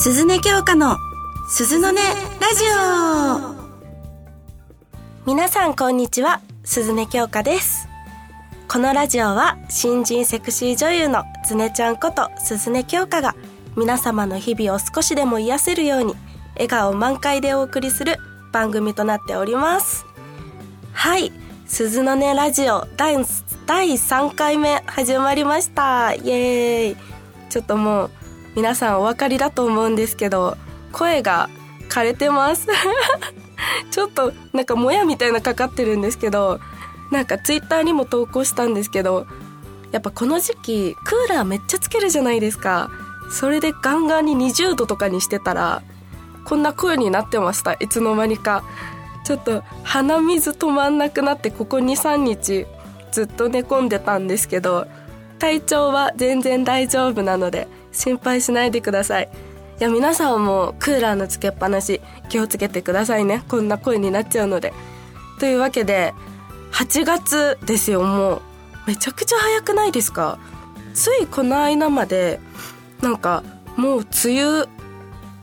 鈴音京香の鈴の音ラジオ。皆さんこんにちは。鈴音京香です。このラジオは新人セクシー女優のズネちゃんこと鈴音京香が皆様の日々を少しでも癒せるように笑顔満開でお送りする番組となっております。はい。鈴の音ラジオ第第3回目始まりました。イエーイ。ちょっともう皆さんお分かりだと思うんですけど声が枯れてます。ちょっとなんかもやみたいなかかってるんですけどなんかツイッターにも投稿したんですけどやっぱこの時期クーラーめっちゃつけるじゃないですか。それでガンガンに20度とかにしてたらこんな声になってました。いつの間にか。ちょっと鼻水止まんなくなってここ23日ずっと寝込んでたんですけど体調は全然大丈夫なので心配しないでください。いや皆さんもクーラーのつけっぱなし気をつけてくださいね。こんな声になっちゃうので。というわけで8月ですよ。もうめちゃくちゃ早くないですか？ついこの間までなんかもう梅雨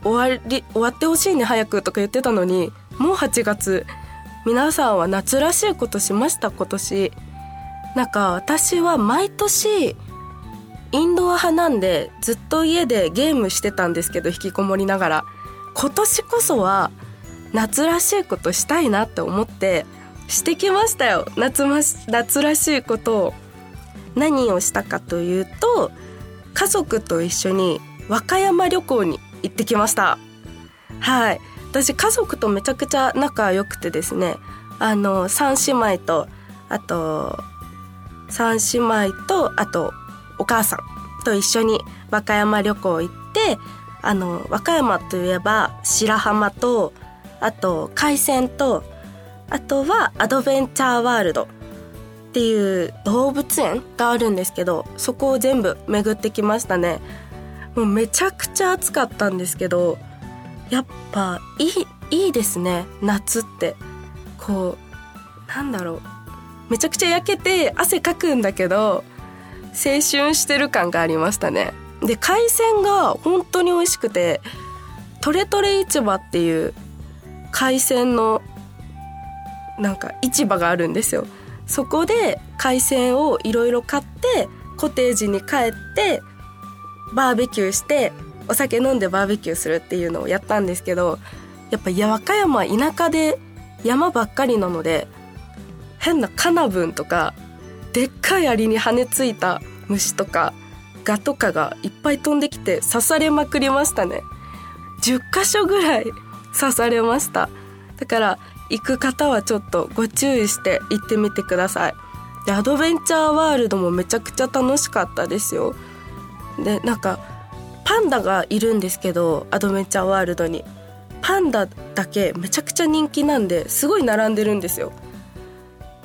終わり終わってほしいね早くとか言ってたのにもう8月皆さんは夏らしいことしました今年。なんか私は毎年インドア派なんでずっと家でゲームしてたんですけど引きこもりながら。今年こそは夏らしいことしたいなって思ってしてきましたよ。夏ま夏らしいことを。何をしたかというと家族と一緒に和歌山旅行に行ってきました。はい。私家族とめちゃくちゃ仲良くてですね。あの3姉妹とあと3姉妹とあとお母さんと一緒に和歌山旅行行ってあの和歌山といえば白浜とあと海鮮とあとはアドベンチャーワールドっていう動物園があるんですけどそこを全部巡ってきましたね。もうめちゃくちゃ暑かったんですけどやっぱいいいいですね。夏って。こうなんだろう。めちゃくちゃ焼けて汗かくんだけど青春してる感がありましたね。で海鮮が本当に美味しくてトレトレ市場っていう海鮮のなんか市場があるんですよ。そこで海鮮をいろいろ買ってコテージに帰ってバーベキューしてお酒飲んでバーベキューするっていうのをやったんですけどやっぱ和歌山田舎で山ばっかりなので変なカナブンとかでっかいアリに羽ついた虫とかガとかがいっぱい飛んできて刺されまくりましたね。10箇所ぐらい刺されました。だから行く方はちょっとご注意して行ってみてください。でアドベンチャーワールドもめちゃくちゃ楽しかったですよ。でなんかパンダがいるんですけどアドベンチャーワールドに。パンダだけめちゃくちゃ人気なんですごい並んでるんですよ。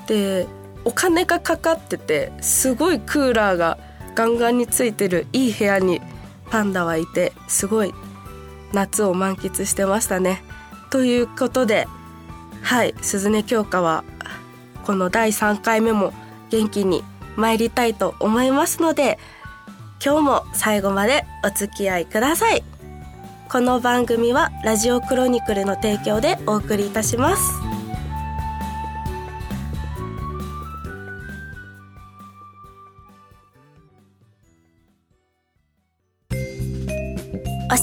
でお金がかかっててすごいクーラーがガンガンについてるいい部屋にパンダはいてすごい夏を満喫してましたね。ということではい鈴音京香はこの第3回目も元気に参りたいと思いますので今日も最後までお付き合いください。この番組はラジオクロニクルの提供でお送りいたします。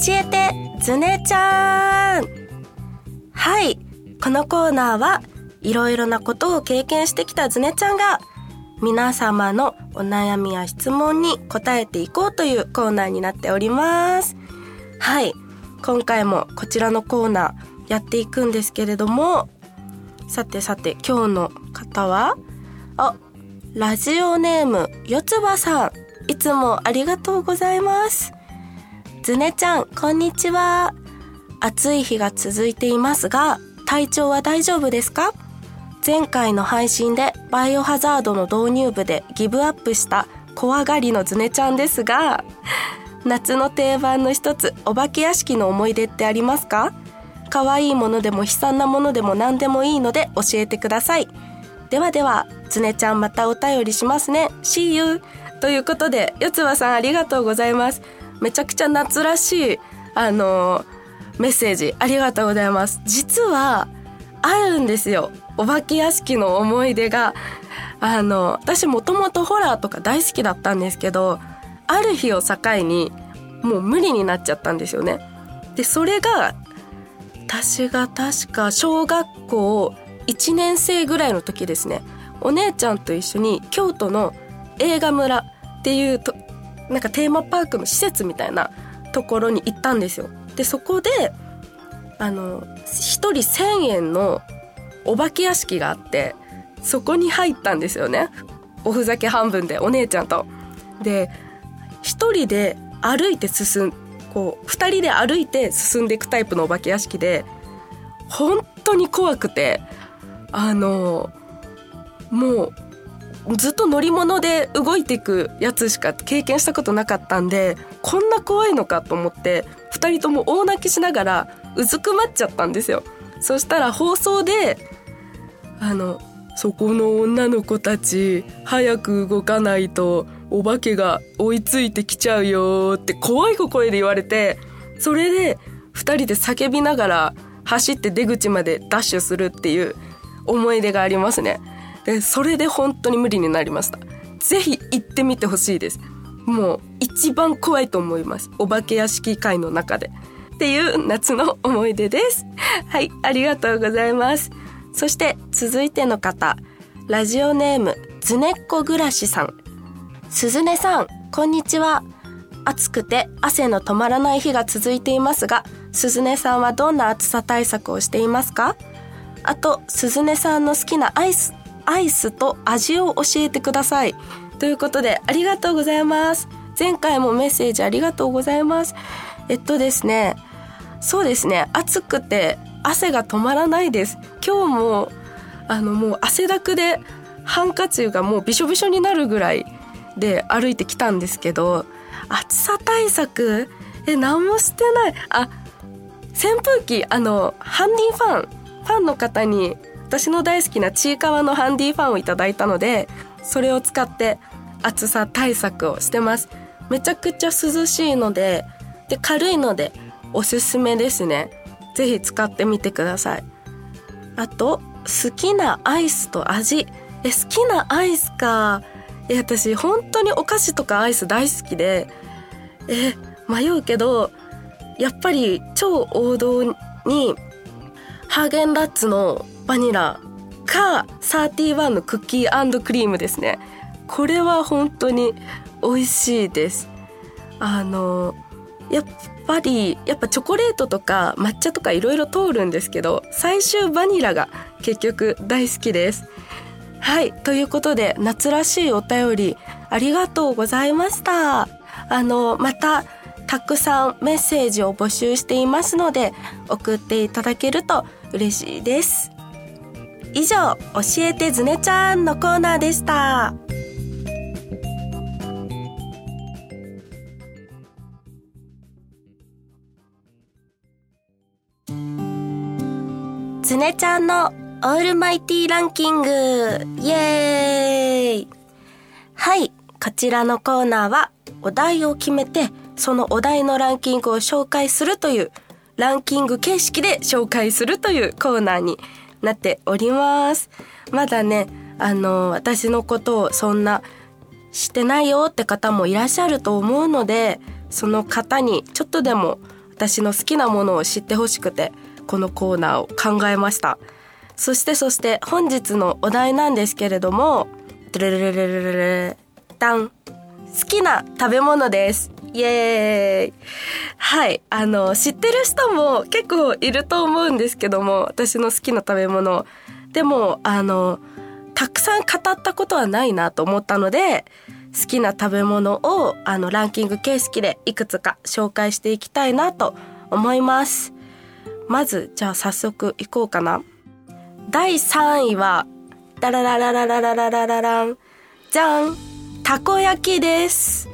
えてずねちゃん。はい。このコーナーはいろいろなことを経験してきたずねちゃんが皆様のお悩みや質問に答えていこうというコーナーになっております。はい。今回もこちらのコーナーやっていくんですけれども。さてさて今日の方はあラジオネームよつばさん。いつもありがとうございます。ずねちゃん、こんにちは。暑い日が続いていますが、体調は大丈夫ですか？前回の配信でバイオハザードの導入部でギブアップした怖がりのずねちゃんですが、夏の定番の一つ、お化け屋敷の思い出ってありますか？可愛いものでも悲惨なものでも何でもいいので教えてください。ではでは、ずねちゃんまたお便りしますね。See you! ということで、よつばさんありがとうございます。めちゃくちゃ夏らしいあのメッセージありがとうございます。実はあるんですよ。お化け屋敷の思い出が。あの私もともとホラーとか大好きだったんですけどある日を境にもう無理になっちゃったんですよね。でそれが私が確か小学校1年生ぐらいの時ですね。お姉ちゃんと一緒に京都の映画村っていうとなんかテーマパークの施設みたいなところに行ったんですよでそこであの1人1,000円のお化け屋敷があってそこに入ったんですよねおふざけ半分でお姉ちゃんと。で1人で歩いて進んこう2人で歩いて進んでいくタイプのお化け屋敷で本当に怖くてあのもうずっと乗り物で動いていくやつしか経験したことなかったんでこんな怖いのかと思って2人とも大泣きしながらうずくまっちゃったんですよ。そしたら放送であのそこの女の子たち早く動かないとお化けが追いついてきちゃうよって怖い声で言われてそれで2人で叫びながら走って出口までダッシュするっていう思い出がありますね。それで本当に無理になりました。ぜひ行ってみてほしいです。もう一番怖いと思います。お化け屋敷界の中で。っていう夏の思い出です。はいありがとうございます。そして続いての方。ラジオネームずねっこ暮らしさん。鈴音さんこんにちは。暑くて汗の止まらない日が続いていますが鈴音さんはどんな暑さ対策をしていますか？あと鈴音さんの好きなアイスアイスと味を教えてください。ということでありがとうございます。前回もメッセージありがとうございます。えっとですねそうですね暑くて汗が止まらないです。今日もあのもう汗だくでハンカチがもうびしょびしょになるぐらいで歩いてきたんですけど暑さ対策え何もしてない。あ扇風機あのハンディファンファンの方に私の大好きなちいかわのハンディファンをいただいたのでそれを使って暑さ対策をしてます。めちゃくちゃ涼しいのでで軽いのでおすすめですね。ぜひ使ってみてください。あと好きなアイスと味。え好きなアイスか。え私本当にお菓子とかアイス大好きでえ迷うけどやっぱり超王道にハーゲンダッツのバニラか31のクッキークリームですね。これは本当に美味しいです。あのやっぱりやっぱチョコレートとか抹茶とかいろいろ通るんですけど最終バニラが結局大好きです。はいということで夏らしいお便りありがとうございました。あのまたたくさんメッセージを募集していますので送っていただけると嬉しいです。以上教えてずねちゃんのコーナーでした。ずねちゃんのオールマイティランキング。イエーイ。はいこちらのコーナーはお題を決めてそのお題のランキングを紹介するというランキング形式で紹介するというコーナーになっておりますまだねあの私のことをそんなしてないよって方もいらっしゃると思うのでその方にちょっとでも私の好きなものを知ってほしくてこのコーナーを考えましたそしてそして本日のお題なんですけれども、ドレレレレレレレダン。好きな食べ物です。イエーイ。はい。あの、知ってる人も結構いると思うんですけども、私の好きな食べ物。でも、あの、たくさん語ったことはないなと思ったので、好きな食べ物をあのランキング形式でいくつか紹介していきたいなと思います。まず、じゃあ早速いこうかな。第3位は、ダララララララララララン。じゃんたこ焼きです。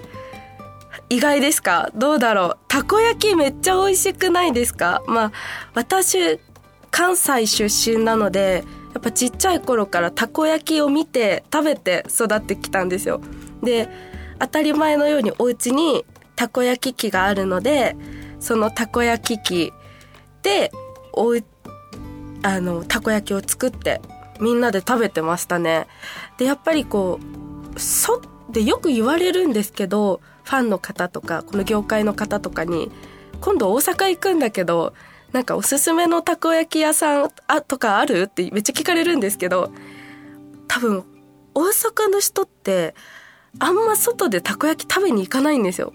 意外ですか？どうだろう？たこ焼きめっちゃ美味しくないですか？まあ、私、関西出身なので、やっぱちっちゃい頃からたこ焼きを見て食べて育ってきたんですよ。で、当たり前のようにお家にたこ焼き器があるので、そのたこ焼き器でおあのたこ焼きを作ってみんなで食べてましたね。でやっぱりこうそでよく言われるんですけどファンの方とかこの業界の方とかに今度大阪行くんだけどなんかおすすめのたこ焼き屋さんあとかあるってめっちゃ聞かれるんですけど多分大阪の人ってあんま外でたこ焼き食べに行かないんですよ。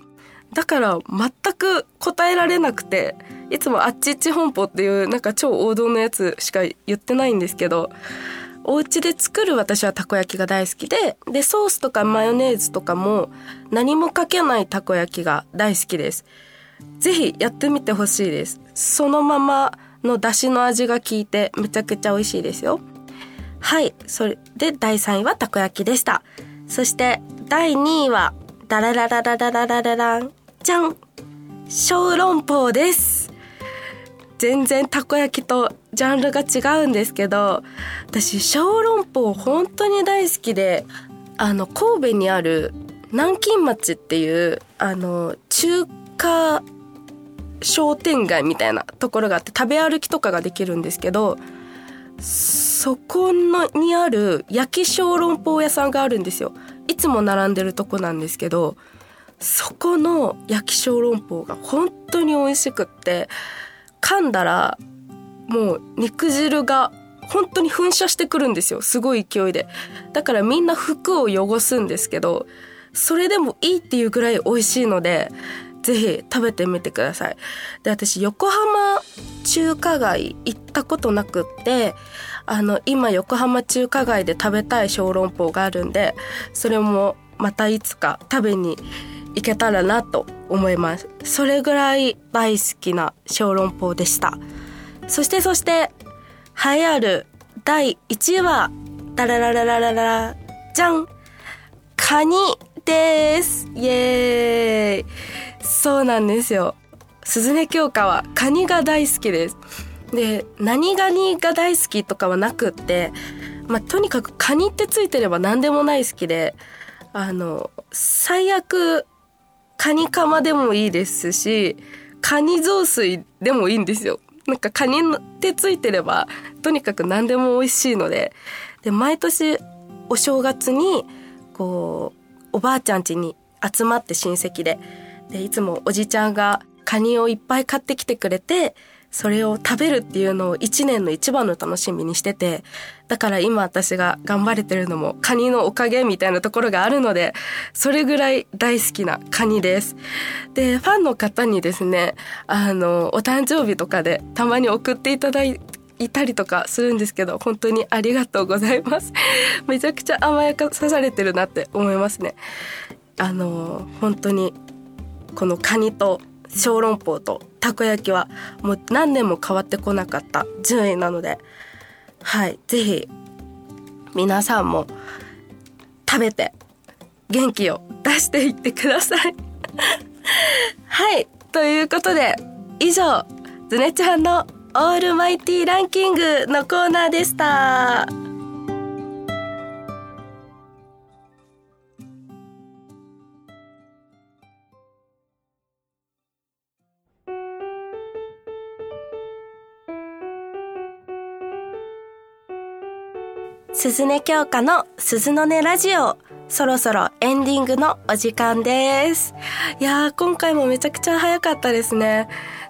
だから全く答えられなくていつもあっちっち本舗っていうなんか超王道のやつしか言ってないんですけどお家で作る私はたこ焼きが大好きででソースとかマヨネーズとかも何もかけないたこ焼きが大好きです。ぜひやってみてほしいです。そのままの出汁の味が効いてめちゃくちゃ美味しいですよ。はいそれで第3位はたこ焼きでした。そして第2位はダララララララララランじゃん小籠包です。全然たこ焼きとジャンルが違うんですけど私小籠包本当に大好きであの神戸にある南京町っていうあの中華商店街みたいなところがあって食べ歩きとかができるんですけどそこのにある焼き小籠包屋さんがあるんですよ。いつも並んでるとこなんですけどそこの焼き小籠包が本当に美味しくって噛んだらもう肉汁が本当に噴射してくるんですよ。すごい勢いで。だからみんな服を汚すんですけどそれでもいいっていうぐらい美味しいのでぜひ食べてみてください。で私横浜中華街行ったことなくってあの今横浜中華街で食べたい小籠包があるんでそれもまたいつか食べに行けたらなと思います。それぐらい大好きな小籠包でした。そしてそして栄えある第1位はダララララララじゃんカニです。イエーイ。そうなんですよ。鈴音京香はカニが大好きです。で何ガニが大好きとかはなくってまあ、とにかくカニってついてれば何でもない好きであの最悪カニカマでもいいですしカニ雑炊でもいいんですよ。なんかカニってついてればとにかく何でも美味しいので。で毎年お正月にこうおばあちゃん家に集まって親戚で。でいつもおじちゃんがカニをいっぱい買ってきてくれてそれを食べるっていうのを一年の一番の楽しみにしててだから今私が頑張れてるのもカニのおかげみたいなところがあるのでそれぐらい大好きなカニです。でファンの方にですねあのお誕生日とかでたまに送っていただいいたりとかするんですけど本当にありがとうございます。めちゃくちゃ甘やかされてるなって思いますね。あの本当にこのカニと小籠包とたこ焼きはもう何年も変わってこなかった順位なのではい是非皆さんも食べて元気を出していってください はいということで以上ズネちゃんのオールマイティーランキングのコーナーでした。鈴音京香の鈴の音ラジオ。そろそろエンディングのお時間です。いやー、今回もめちゃくちゃ早かったですね。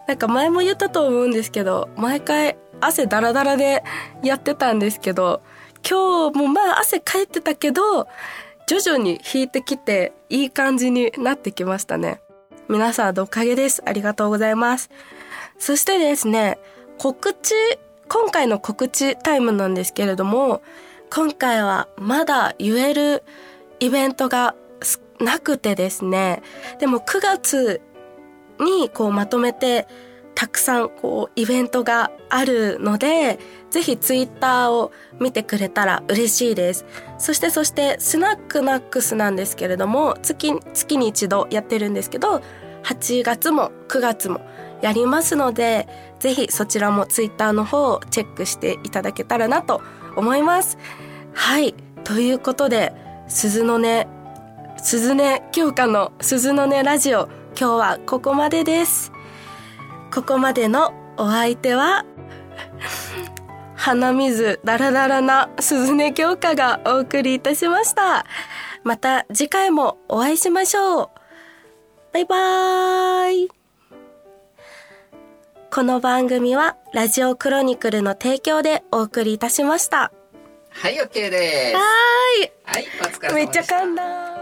なんか前も言ったと思うんですけど、毎回汗ダラダラでやってたんですけど、今日もまあ汗かいてたけど、徐々に引いてきていい感じになってきましたね。皆さんおかげです。ありがとうございます。そしてですね、告知、今回の告知タイムなんですけれども、今回はまだ言えるイベントがなくてですね、でも9月にこうまとめてたくさんこうイベントがあるので、ぜひツイッターを見てくれたら嬉しいです。そしてそしてスナックナックスなんですけれども、月、月に一度やってるんですけど、8月も9月もやりますので、ぜひそちらもツイッターの方をチェックしていただけたらなと思います。はい。ということで、鈴の音、鈴音京香の鈴の音ラジオ、今日はここまでです。ここまでのお相手は、鼻水ダラダラな鈴音京香がお送りいたしました。また次回もお会いしましょう。バイバーイ。この番組はラジオクロニクルの提供でお送りいたしました。はい、OK です。ははい、お疲れ様でした。ーい。めっちゃ噛んだ。